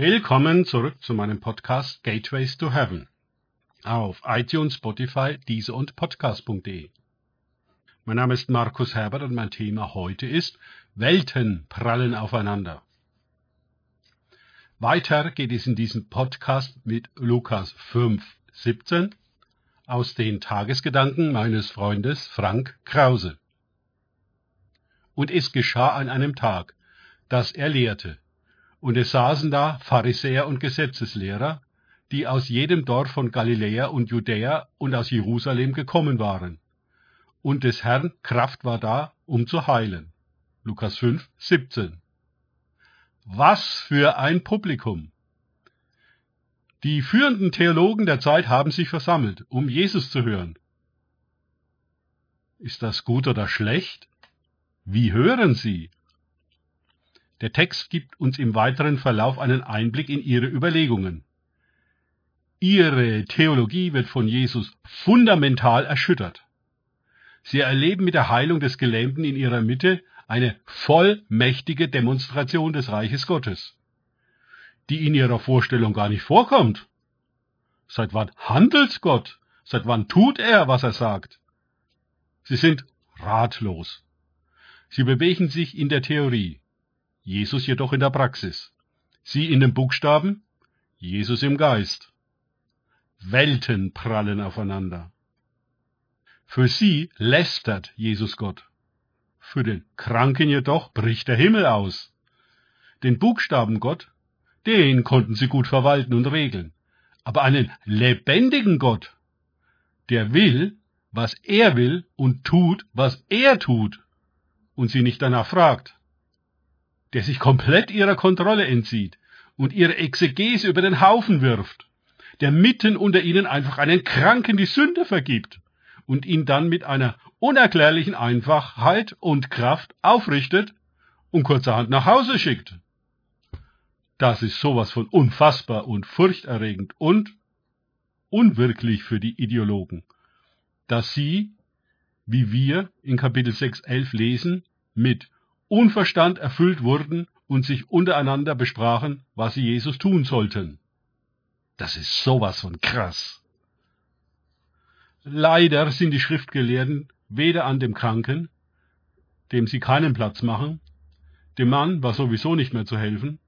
Willkommen zurück zu meinem Podcast Gateways to Heaven auf iTunes, Spotify, Diese und Podcast.de. Mein Name ist Markus Herbert und mein Thema heute ist Welten prallen aufeinander. Weiter geht es in diesem Podcast mit Lukas 5, 17 aus den Tagesgedanken meines Freundes Frank Krause. Und es geschah an einem Tag, dass er lehrte, und es saßen da Pharisäer und Gesetzeslehrer, die aus jedem Dorf von Galiläa und Judäa und aus Jerusalem gekommen waren. Und des Herrn Kraft war da, um zu heilen. Lukas 5, 17. Was für ein Publikum! Die führenden Theologen der Zeit haben sich versammelt, um Jesus zu hören. Ist das gut oder schlecht? Wie hören sie? Der Text gibt uns im weiteren Verlauf einen Einblick in ihre Überlegungen. Ihre Theologie wird von Jesus fundamental erschüttert. Sie erleben mit der Heilung des Gelähmten in ihrer Mitte eine vollmächtige Demonstration des Reiches Gottes, die in ihrer Vorstellung gar nicht vorkommt. Seit wann handelt Gott? Seit wann tut er, was er sagt? Sie sind ratlos. Sie bewegen sich in der Theorie, Jesus jedoch in der Praxis. Sie in den Buchstaben, Jesus im Geist. Welten prallen aufeinander. Für sie lästert Jesus Gott. Für den Kranken jedoch bricht der Himmel aus. Den Buchstaben Gott, den konnten sie gut verwalten und regeln. Aber einen lebendigen Gott, der will, was er will und tut, was er tut und sie nicht danach fragt der sich komplett ihrer Kontrolle entzieht und ihre Exegese über den Haufen wirft, der mitten unter ihnen einfach einen Kranken die Sünde vergibt und ihn dann mit einer unerklärlichen Einfachheit und Kraft aufrichtet und kurzerhand nach Hause schickt. Das ist sowas von unfassbar und furchterregend und unwirklich für die Ideologen, dass sie, wie wir in Kapitel 6.11 lesen, mit Unverstand erfüllt wurden und sich untereinander besprachen, was sie Jesus tun sollten. Das ist sowas von krass. Leider sind die Schriftgelehrten weder an dem Kranken, dem sie keinen Platz machen, dem Mann war sowieso nicht mehr zu helfen,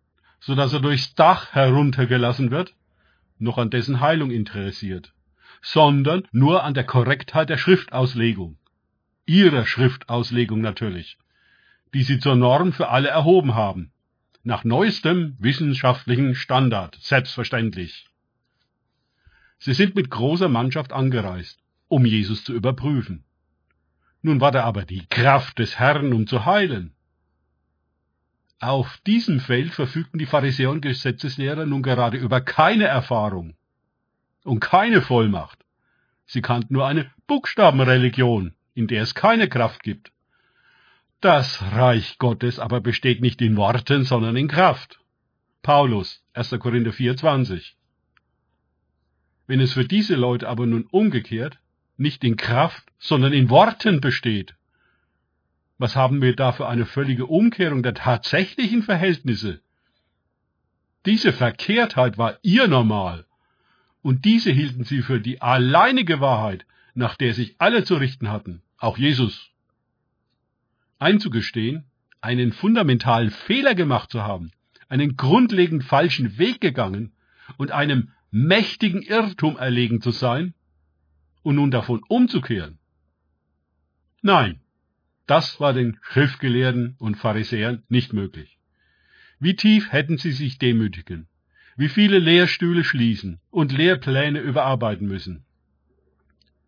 so dass er durchs Dach heruntergelassen wird, noch an dessen Heilung interessiert, sondern nur an der Korrektheit der Schriftauslegung. Ihrer Schriftauslegung natürlich die sie zur Norm für alle erhoben haben. Nach neuestem wissenschaftlichen Standard, selbstverständlich. Sie sind mit großer Mannschaft angereist, um Jesus zu überprüfen. Nun war da aber die Kraft des Herrn, um zu heilen. Auf diesem Feld verfügten die Pharisäer und Gesetzeslehrer nun gerade über keine Erfahrung und keine Vollmacht. Sie kannten nur eine Buchstabenreligion, in der es keine Kraft gibt. Das Reich Gottes aber besteht nicht in Worten, sondern in Kraft. Paulus, 1. Korinther 4,20. Wenn es für diese Leute aber nun umgekehrt nicht in Kraft, sondern in Worten besteht, was haben wir da für eine völlige Umkehrung der tatsächlichen Verhältnisse? Diese Verkehrtheit war ihr normal, und diese hielten sie für die alleinige Wahrheit, nach der sich alle zu richten hatten, auch Jesus einzugestehen, einen fundamentalen Fehler gemacht zu haben, einen grundlegend falschen Weg gegangen und einem mächtigen Irrtum erlegen zu sein und nun davon umzukehren. Nein, das war den Schriftgelehrten und Pharisäern nicht möglich. Wie tief hätten sie sich demütigen, wie viele Lehrstühle schließen und Lehrpläne überarbeiten müssen.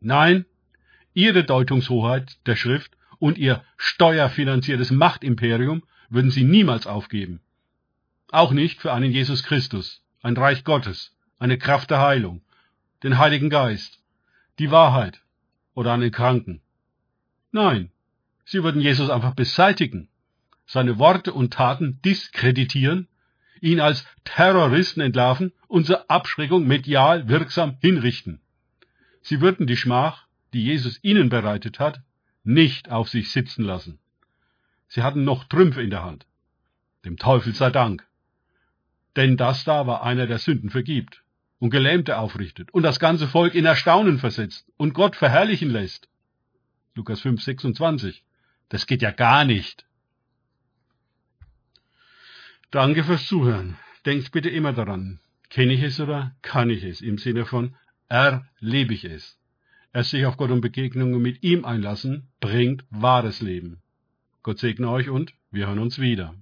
Nein, ihre Deutungshoheit der Schrift und ihr steuerfinanziertes Machtimperium würden sie niemals aufgeben. Auch nicht für einen Jesus Christus, ein Reich Gottes, eine Kraft der Heilung, den Heiligen Geist, die Wahrheit oder einen Kranken. Nein, sie würden Jesus einfach beseitigen, seine Worte und Taten diskreditieren, ihn als Terroristen entlarven zur Abschreckung medial wirksam hinrichten. Sie würden die Schmach, die Jesus ihnen bereitet hat, nicht auf sich sitzen lassen. Sie hatten noch Trümpfe in der Hand. Dem Teufel sei Dank. Denn das da war einer, der Sünden vergibt und Gelähmte aufrichtet und das ganze Volk in Erstaunen versetzt und Gott verherrlichen lässt. Lukas 5, 26. Das geht ja gar nicht. Danke fürs Zuhören. Denkt bitte immer daran, kenne ich es oder kann ich es? Im Sinne von erlebe ich es. Erst sich auf Gott und Begegnungen mit ihm einlassen, bringt wahres Leben. Gott segne euch und wir hören uns wieder.